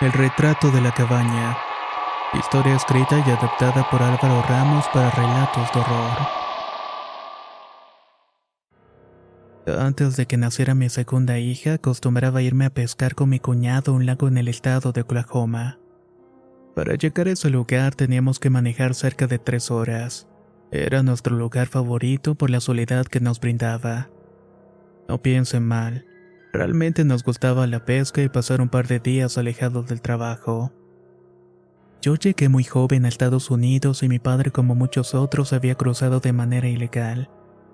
El retrato de la cabaña. Historia escrita y adaptada por Álvaro Ramos para relatos de horror. Antes de que naciera mi segunda hija, acostumbraba irme a pescar con mi cuñado a un lago en el estado de Oklahoma. Para llegar a ese lugar teníamos que manejar cerca de tres horas. Era nuestro lugar favorito por la soledad que nos brindaba. No piensen mal, realmente nos gustaba la pesca y pasar un par de días alejados del trabajo. Yo llegué muy joven a Estados Unidos y mi padre como muchos otros había cruzado de manera ilegal,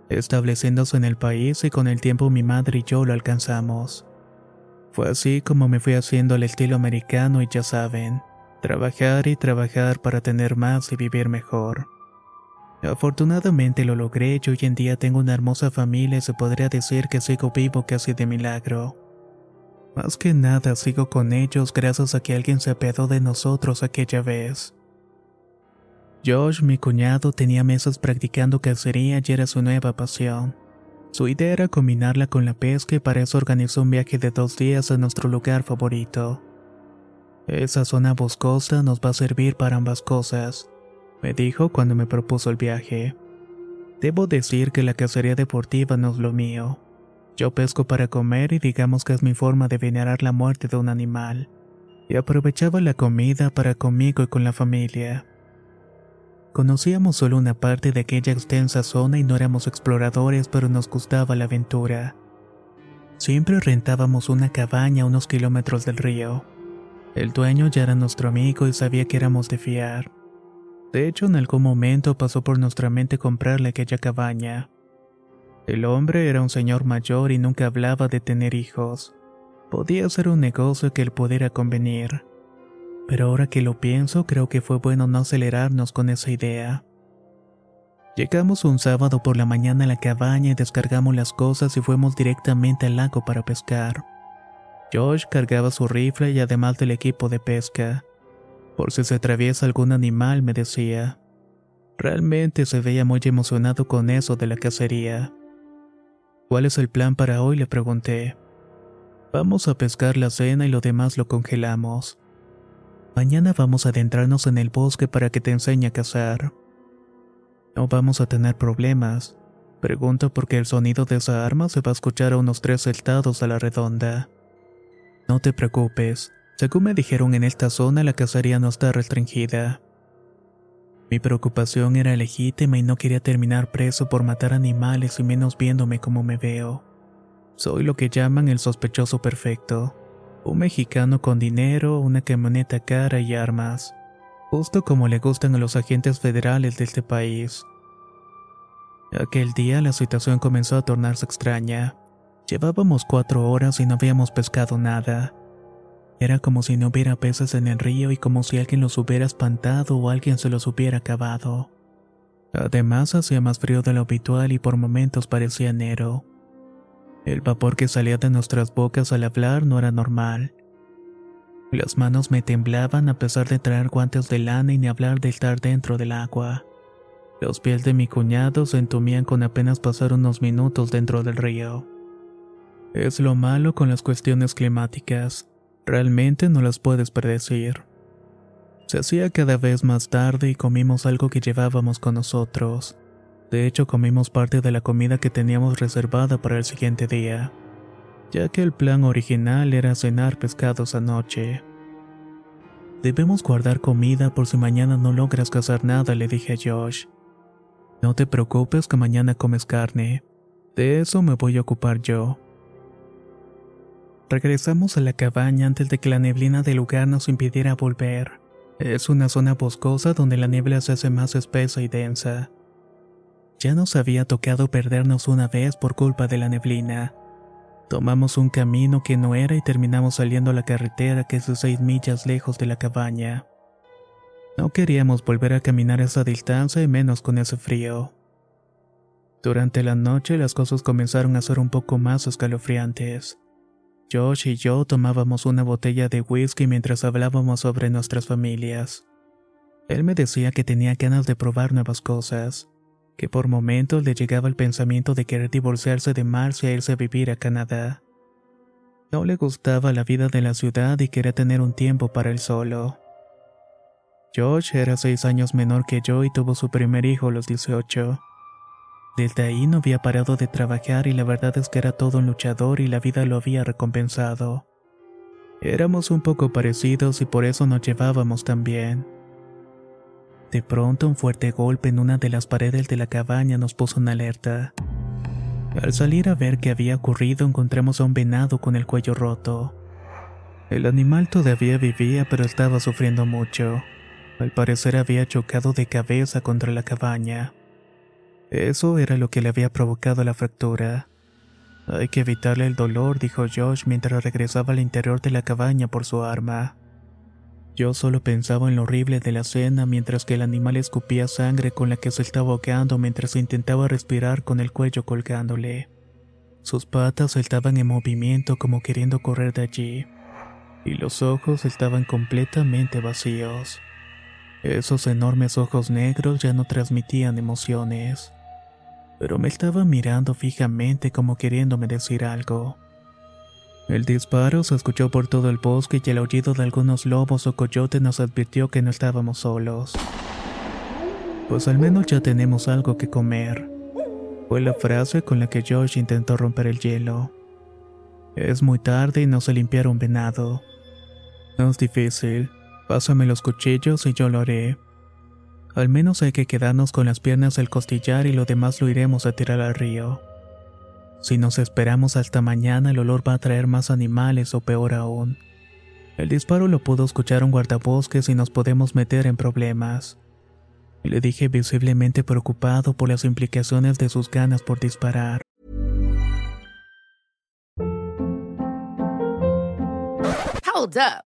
estableciéndose en el país y con el tiempo mi madre y yo lo alcanzamos. Fue así como me fui haciendo al estilo americano y ya saben, trabajar y trabajar para tener más y vivir mejor. Afortunadamente lo logré y hoy en día tengo una hermosa familia y se podría decir que sigo vivo casi de milagro. Más que nada sigo con ellos gracias a que alguien se apiadó de nosotros aquella vez. Josh, mi cuñado, tenía meses practicando cacería y era su nueva pasión. Su idea era combinarla con la pesca y para eso organizó un viaje de dos días a nuestro lugar favorito. Esa zona boscosa nos va a servir para ambas cosas me dijo cuando me propuso el viaje. Debo decir que la cacería deportiva no es lo mío. Yo pesco para comer y digamos que es mi forma de venerar la muerte de un animal. Y aprovechaba la comida para conmigo y con la familia. Conocíamos solo una parte de aquella extensa zona y no éramos exploradores, pero nos gustaba la aventura. Siempre rentábamos una cabaña a unos kilómetros del río. El dueño ya era nuestro amigo y sabía que éramos de fiar. De hecho, en algún momento pasó por nuestra mente comprarle aquella cabaña. El hombre era un señor mayor y nunca hablaba de tener hijos. Podía ser un negocio que él pudiera convenir. Pero ahora que lo pienso, creo que fue bueno no acelerarnos con esa idea. Llegamos un sábado por la mañana a la cabaña y descargamos las cosas y fuimos directamente al lago para pescar. Josh cargaba su rifle y además del equipo de pesca. Por si se atraviesa algún animal, me decía. Realmente se veía muy emocionado con eso de la cacería. ¿Cuál es el plan para hoy? le pregunté. Vamos a pescar la cena y lo demás lo congelamos. Mañana vamos a adentrarnos en el bosque para que te enseñe a cazar. No vamos a tener problemas. Pregunto porque el sonido de esa arma se va a escuchar a unos tres estados a la redonda. No te preocupes, según me dijeron en esta zona la cacería no está restringida. Mi preocupación era legítima y no quería terminar preso por matar animales y menos viéndome como me veo. Soy lo que llaman el sospechoso perfecto. Un mexicano con dinero, una camioneta cara y armas. Justo como le gustan a los agentes federales de este país. Aquel día la situación comenzó a tornarse extraña. Llevábamos cuatro horas y no habíamos pescado nada. Era como si no hubiera peces en el río y como si alguien los hubiera espantado o alguien se los hubiera acabado. Además hacía más frío de lo habitual y por momentos parecía enero. El vapor que salía de nuestras bocas al hablar no era normal. Las manos me temblaban a pesar de traer guantes de lana y ni hablar de estar dentro del agua. Los pies de mi cuñado se entumían con apenas pasar unos minutos dentro del río. Es lo malo con las cuestiones climáticas. Realmente no las puedes predecir. Se hacía cada vez más tarde y comimos algo que llevábamos con nosotros. De hecho, comimos parte de la comida que teníamos reservada para el siguiente día. ya que el plan original era cenar pescados anoche. Debemos guardar comida por si mañana no logras cazar nada, le dije a Josh. No te preocupes que mañana comes carne. De eso me voy a ocupar yo. Regresamos a la cabaña antes de que la neblina del lugar nos impidiera volver. Es una zona boscosa donde la niebla se hace más espesa y densa. Ya nos había tocado perdernos una vez por culpa de la neblina. Tomamos un camino que no era y terminamos saliendo a la carretera que es de seis millas lejos de la cabaña. No queríamos volver a caminar esa distancia y menos con ese frío. Durante la noche las cosas comenzaron a ser un poco más escalofriantes. Josh y yo tomábamos una botella de whisky mientras hablábamos sobre nuestras familias. Él me decía que tenía ganas de probar nuevas cosas, que por momentos le llegaba el pensamiento de querer divorciarse de Marcia e irse a vivir a Canadá. No le gustaba la vida de la ciudad y quería tener un tiempo para él solo. Josh era seis años menor que yo y tuvo su primer hijo a los 18. Desde ahí no había parado de trabajar y la verdad es que era todo un luchador y la vida lo había recompensado. Éramos un poco parecidos y por eso nos llevábamos tan bien. De pronto un fuerte golpe en una de las paredes de la cabaña nos puso en alerta. Al salir a ver qué había ocurrido encontramos a un venado con el cuello roto. El animal todavía vivía pero estaba sufriendo mucho. Al parecer había chocado de cabeza contra la cabaña. Eso era lo que le había provocado la fractura. Hay que evitarle el dolor, dijo Josh mientras regresaba al interior de la cabaña por su arma. Yo solo pensaba en lo horrible de la escena mientras que el animal escupía sangre con la que se estaba ahogando mientras intentaba respirar con el cuello colgándole. Sus patas estaban en movimiento como queriendo correr de allí, y los ojos estaban completamente vacíos. Esos enormes ojos negros ya no transmitían emociones, pero me estaba mirando fijamente como queriéndome decir algo. El disparo se escuchó por todo el bosque y el aullido de algunos lobos o coyotes nos advirtió que no estábamos solos. Pues al menos ya tenemos algo que comer. Fue la frase con la que Josh intentó romper el hielo. Es muy tarde y no se limpiar un venado. No es difícil. Pásame los cuchillos y yo lo haré. Al menos hay que quedarnos con las piernas del costillar y lo demás lo iremos a tirar al río. Si nos esperamos hasta mañana el olor va a traer más animales o peor aún. El disparo lo pudo escuchar un guardabosques y nos podemos meter en problemas. Le dije visiblemente preocupado por las implicaciones de sus ganas por disparar. Hold up.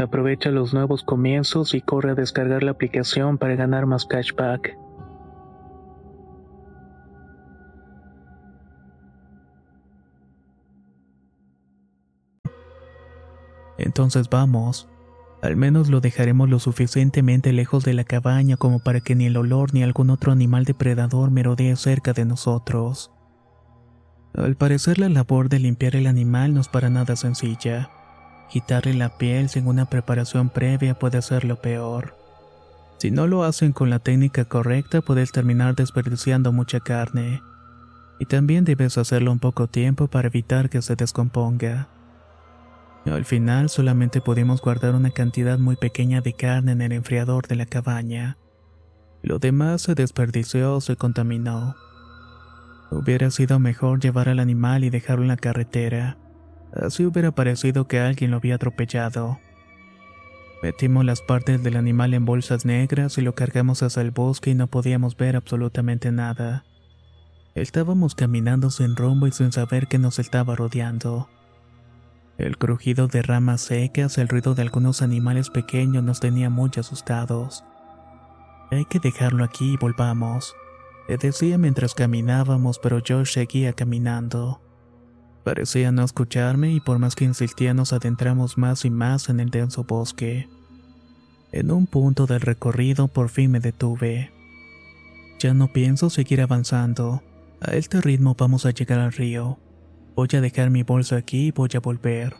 Aprovecha los nuevos comienzos y corre a descargar la aplicación para ganar más cashback. Entonces vamos. Al menos lo dejaremos lo suficientemente lejos de la cabaña como para que ni el olor ni algún otro animal depredador merodee cerca de nosotros. Al parecer la labor de limpiar el animal no es para nada sencilla. Quitarle la piel sin una preparación previa puede hacerlo peor. Si no lo hacen con la técnica correcta puedes terminar desperdiciando mucha carne. Y también debes hacerlo un poco tiempo para evitar que se descomponga. Al final solamente pudimos guardar una cantidad muy pequeña de carne en el enfriador de la cabaña. Lo demás se desperdició o se contaminó. Hubiera sido mejor llevar al animal y dejarlo en la carretera. Así hubiera parecido que alguien lo había atropellado. Metimos las partes del animal en bolsas negras y lo cargamos hacia el bosque y no podíamos ver absolutamente nada. Estábamos caminando sin rumbo y sin saber qué nos estaba rodeando. El crujido de ramas secas, el ruido de algunos animales pequeños nos tenía muy asustados. Hay que dejarlo aquí y volvamos, le decía mientras caminábamos, pero Josh seguía caminando. Parecía no escucharme y por más que insistía nos adentramos más y más en el denso bosque. En un punto del recorrido por fin me detuve. Ya no pienso seguir avanzando. A este ritmo vamos a llegar al río. Voy a dejar mi bolso aquí y voy a volver.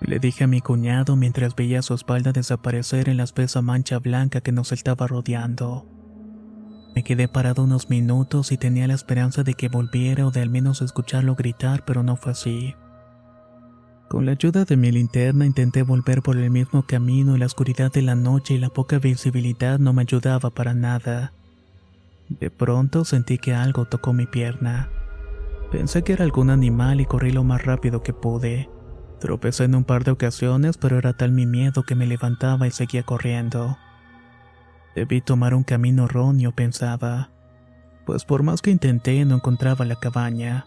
Le dije a mi cuñado mientras veía su espalda desaparecer en la espesa mancha blanca que nos estaba rodeando. Me quedé parado unos minutos y tenía la esperanza de que volviera o de al menos escucharlo gritar, pero no fue así. Con la ayuda de mi linterna intenté volver por el mismo camino y la oscuridad de la noche y la poca visibilidad no me ayudaba para nada. De pronto sentí que algo tocó mi pierna. Pensé que era algún animal y corrí lo más rápido que pude. Tropecé en un par de ocasiones, pero era tal mi miedo que me levantaba y seguía corriendo. Debí tomar un camino erróneo, pensaba, pues por más que intenté no encontraba la cabaña.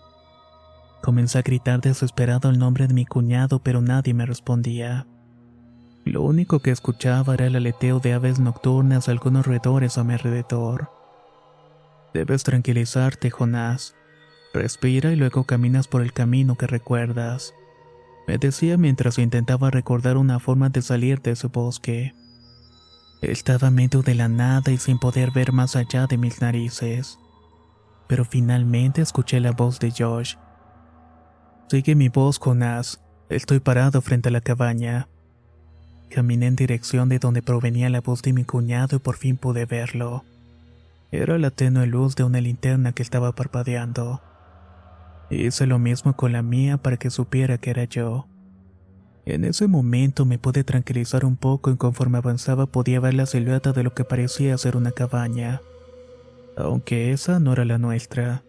Comencé a gritar desesperado el nombre de mi cuñado, pero nadie me respondía. Lo único que escuchaba era el aleteo de aves nocturnas, algunos roedores a mi alrededor. Debes tranquilizarte, Jonás. Respira y luego caminas por el camino que recuerdas. Me decía mientras intentaba recordar una forma de salir de ese bosque. Estaba medio de la nada y sin poder ver más allá de mis narices. Pero finalmente escuché la voz de Josh. Sigue mi voz, Jonas. Estoy parado frente a la cabaña. Caminé en dirección de donde provenía la voz de mi cuñado y por fin pude verlo. Era la tenue luz de una linterna que estaba parpadeando. Hice lo mismo con la mía para que supiera que era yo. En ese momento me pude tranquilizar un poco y conforme avanzaba podía ver la silueta de lo que parecía ser una cabaña. Aunque esa no era la nuestra.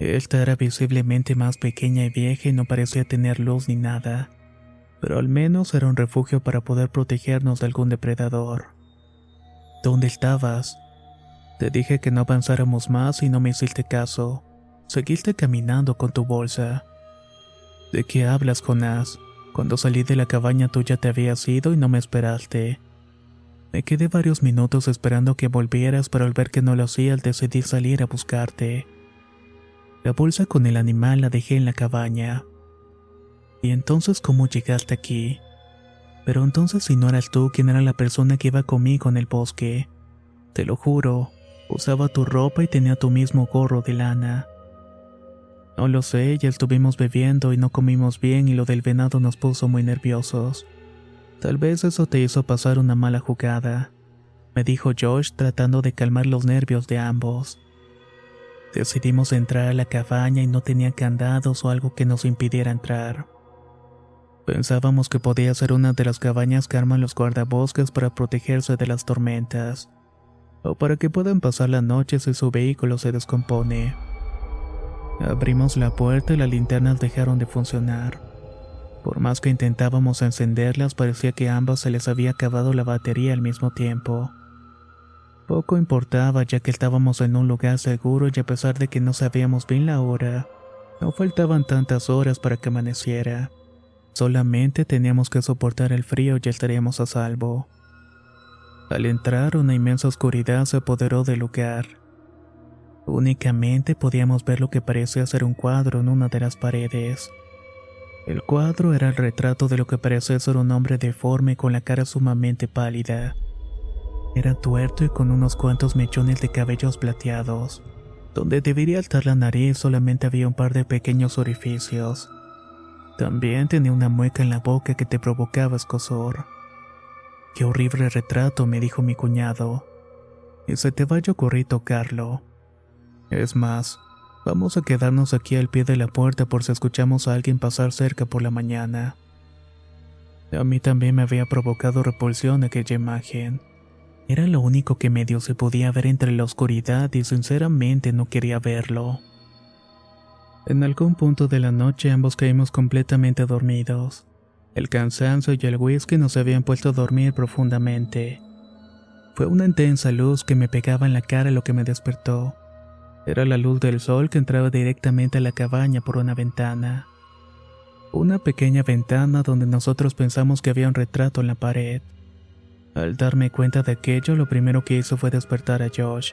Esta era visiblemente más pequeña y vieja y no parecía tener luz ni nada. Pero al menos era un refugio para poder protegernos de algún depredador. ¿Dónde estabas? Te dije que no avanzáramos más y no me hiciste caso. Seguiste caminando con tu bolsa. ¿De qué hablas, Jonás? Cuando salí de la cabaña tú ya te habías ido y no me esperaste. Me quedé varios minutos esperando que volvieras, pero al ver que no lo hacías decidí salir a buscarte. La bolsa con el animal la dejé en la cabaña. ¿Y entonces cómo llegaste aquí? Pero entonces si no eras tú quien era la persona que iba conmigo en el bosque. Te lo juro, usaba tu ropa y tenía tu mismo gorro de lana. No lo sé, ya estuvimos bebiendo y no comimos bien y lo del venado nos puso muy nerviosos. Tal vez eso te hizo pasar una mala jugada, me dijo Josh tratando de calmar los nervios de ambos. Decidimos entrar a la cabaña y no tenía candados o algo que nos impidiera entrar. Pensábamos que podía ser una de las cabañas que arman los guardabosques para protegerse de las tormentas, o para que puedan pasar la noche si su vehículo se descompone. Abrimos la puerta y las linternas dejaron de funcionar. Por más que intentábamos encenderlas, parecía que ambas se les había acabado la batería al mismo tiempo. Poco importaba ya que estábamos en un lugar seguro y a pesar de que no sabíamos bien la hora, no faltaban tantas horas para que amaneciera. Solamente teníamos que soportar el frío y estaríamos a salvo. Al entrar, una inmensa oscuridad se apoderó del lugar. Únicamente podíamos ver lo que parecía ser un cuadro en una de las paredes. El cuadro era el retrato de lo que parecía ser un hombre deforme con la cara sumamente pálida. Era tuerto y con unos cuantos mechones de cabellos plateados. Donde debería estar la nariz solamente había un par de pequeños orificios. También tenía una mueca en la boca que te provocaba escosor. Qué horrible retrato, me dijo mi cuñado. Y se te vaya a ocurrir tocarlo. Es más, vamos a quedarnos aquí al pie de la puerta por si escuchamos a alguien pasar cerca por la mañana. A mí también me había provocado repulsión aquella imagen. Era lo único que medio se podía ver entre la oscuridad y sinceramente no quería verlo. En algún punto de la noche ambos caímos completamente dormidos. El cansancio y el whisky nos habían puesto a dormir profundamente. Fue una intensa luz que me pegaba en la cara lo que me despertó. Era la luz del sol que entraba directamente a la cabaña por una ventana. Una pequeña ventana donde nosotros pensamos que había un retrato en la pared. Al darme cuenta de aquello, lo primero que hizo fue despertar a Josh.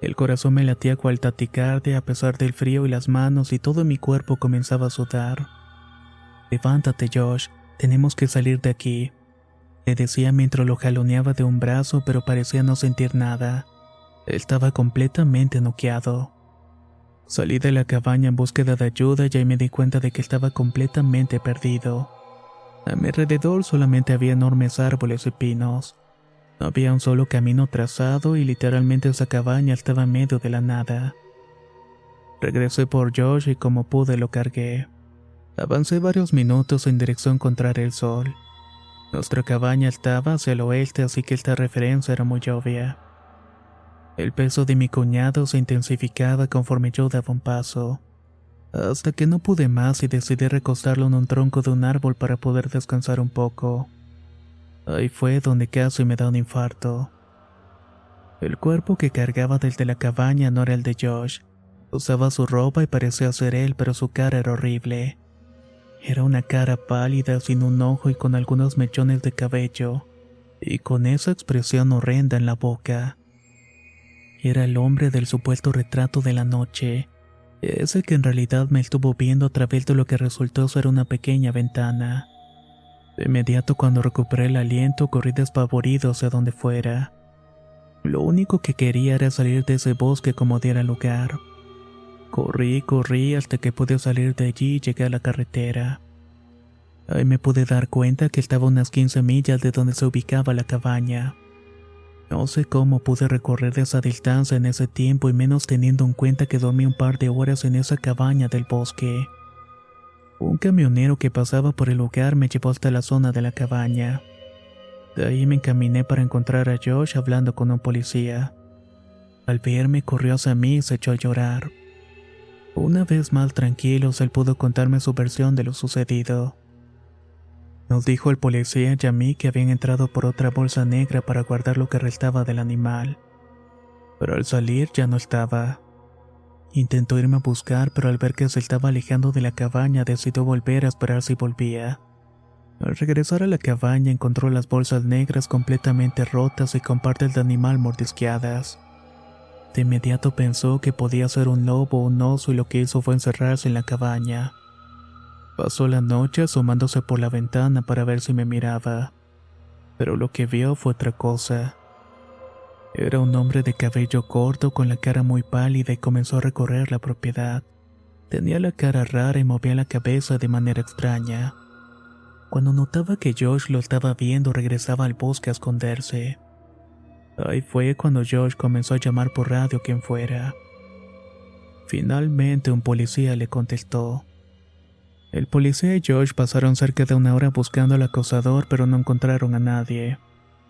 El corazón me latía cual taticardia a pesar del frío y las manos y todo mi cuerpo comenzaba a sudar. Levántate, Josh, tenemos que salir de aquí. Le decía mientras lo jaloneaba de un brazo, pero parecía no sentir nada. Estaba completamente noqueado. Salí de la cabaña en búsqueda de ayuda y me di cuenta de que estaba completamente perdido. A mi alrededor solamente había enormes árboles y pinos. No había un solo camino trazado y literalmente esa cabaña estaba en medio de la nada. Regresé por Josh y como pude lo cargué. Avancé varios minutos en dirección contra el sol. Nuestra cabaña estaba hacia el oeste, así que esta referencia era muy obvia. El peso de mi cuñado se intensificaba conforme yo daba un paso, hasta que no pude más y decidí recostarlo en un tronco de un árbol para poder descansar un poco. Ahí fue donde casi me da un infarto. El cuerpo que cargaba desde la cabaña no era el de Josh. Usaba su ropa y parecía ser él, pero su cara era horrible. Era una cara pálida, sin un ojo y con algunos mechones de cabello, y con esa expresión horrenda en la boca. Era el hombre del supuesto retrato de la noche, ese que en realidad me estuvo viendo a través de lo que resultó ser una pequeña ventana. De inmediato cuando recuperé el aliento corrí despavorido hacia donde fuera. Lo único que quería era salir de ese bosque como diera lugar. Corrí, corrí hasta que pude salir de allí y llegué a la carretera. Ahí me pude dar cuenta que estaba a unas 15 millas de donde se ubicaba la cabaña. No sé cómo pude recorrer esa distancia en ese tiempo y menos teniendo en cuenta que dormí un par de horas en esa cabaña del bosque. Un camionero que pasaba por el lugar me llevó hasta la zona de la cabaña. De ahí me encaminé para encontrar a Josh hablando con un policía. Al verme corrió hacia mí y se echó a llorar. Una vez más tranquilos, él pudo contarme su versión de lo sucedido. Nos dijo el policía y a mí que habían entrado por otra bolsa negra para guardar lo que restaba del animal. Pero al salir ya no estaba. Intentó irme a buscar, pero al ver que se estaba alejando de la cabaña decidió volver a esperar si volvía. Al regresar a la cabaña encontró las bolsas negras completamente rotas y con partes de animal mordisqueadas. De inmediato pensó que podía ser un lobo o un oso y lo que hizo fue encerrarse en la cabaña. Pasó la noche asomándose por la ventana para ver si me miraba, pero lo que vio fue otra cosa. Era un hombre de cabello corto con la cara muy pálida y comenzó a recorrer la propiedad. Tenía la cara rara y movía la cabeza de manera extraña. Cuando notaba que Josh lo estaba viendo, regresaba al bosque a esconderse. Ahí fue cuando Josh comenzó a llamar por radio quien fuera. Finalmente un policía le contestó. El policía y Josh pasaron cerca de una hora buscando al acosador, pero no encontraron a nadie.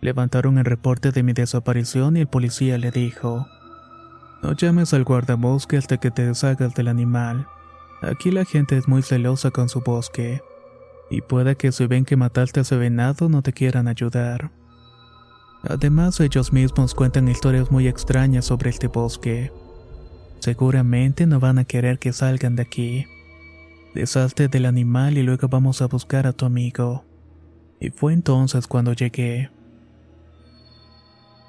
Levantaron el reporte de mi desaparición y el policía le dijo, no llames al guardabosque hasta que te deshagas del animal. Aquí la gente es muy celosa con su bosque, y puede que si ven que mataste a ese venado no te quieran ayudar. Además, ellos mismos cuentan historias muy extrañas sobre este bosque. Seguramente no van a querer que salgan de aquí. Deshazte del animal y luego vamos a buscar a tu amigo. Y fue entonces cuando llegué.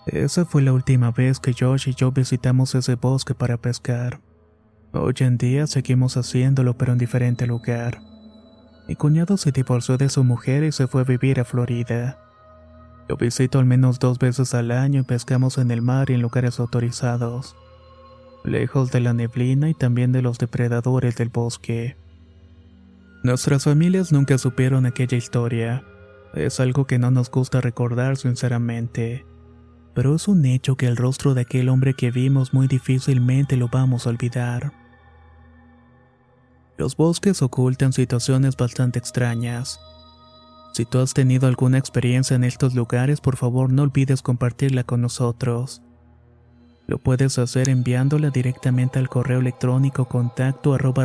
Esa fue la última vez que Josh y yo visitamos ese bosque para pescar. Hoy en día seguimos haciéndolo pero en diferente lugar. Mi cuñado se divorció de su mujer y se fue a vivir a Florida. Lo visito al menos dos veces al año y pescamos en el mar y en lugares autorizados, lejos de la neblina y también de los depredadores del bosque. Nuestras familias nunca supieron aquella historia. Es algo que no nos gusta recordar sinceramente pero es un hecho que el rostro de aquel hombre que vimos muy difícilmente lo vamos a olvidar. Los bosques ocultan situaciones bastante extrañas. Si tú has tenido alguna experiencia en estos lugares, por favor no olvides compartirla con nosotros. Lo puedes hacer enviándola directamente al correo electrónico contacto arroba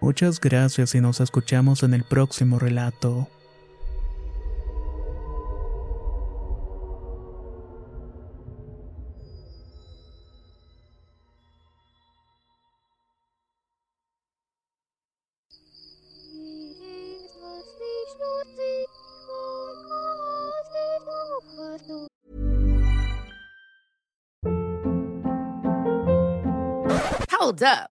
Muchas gracias y nos escuchamos en el próximo relato. Hold up.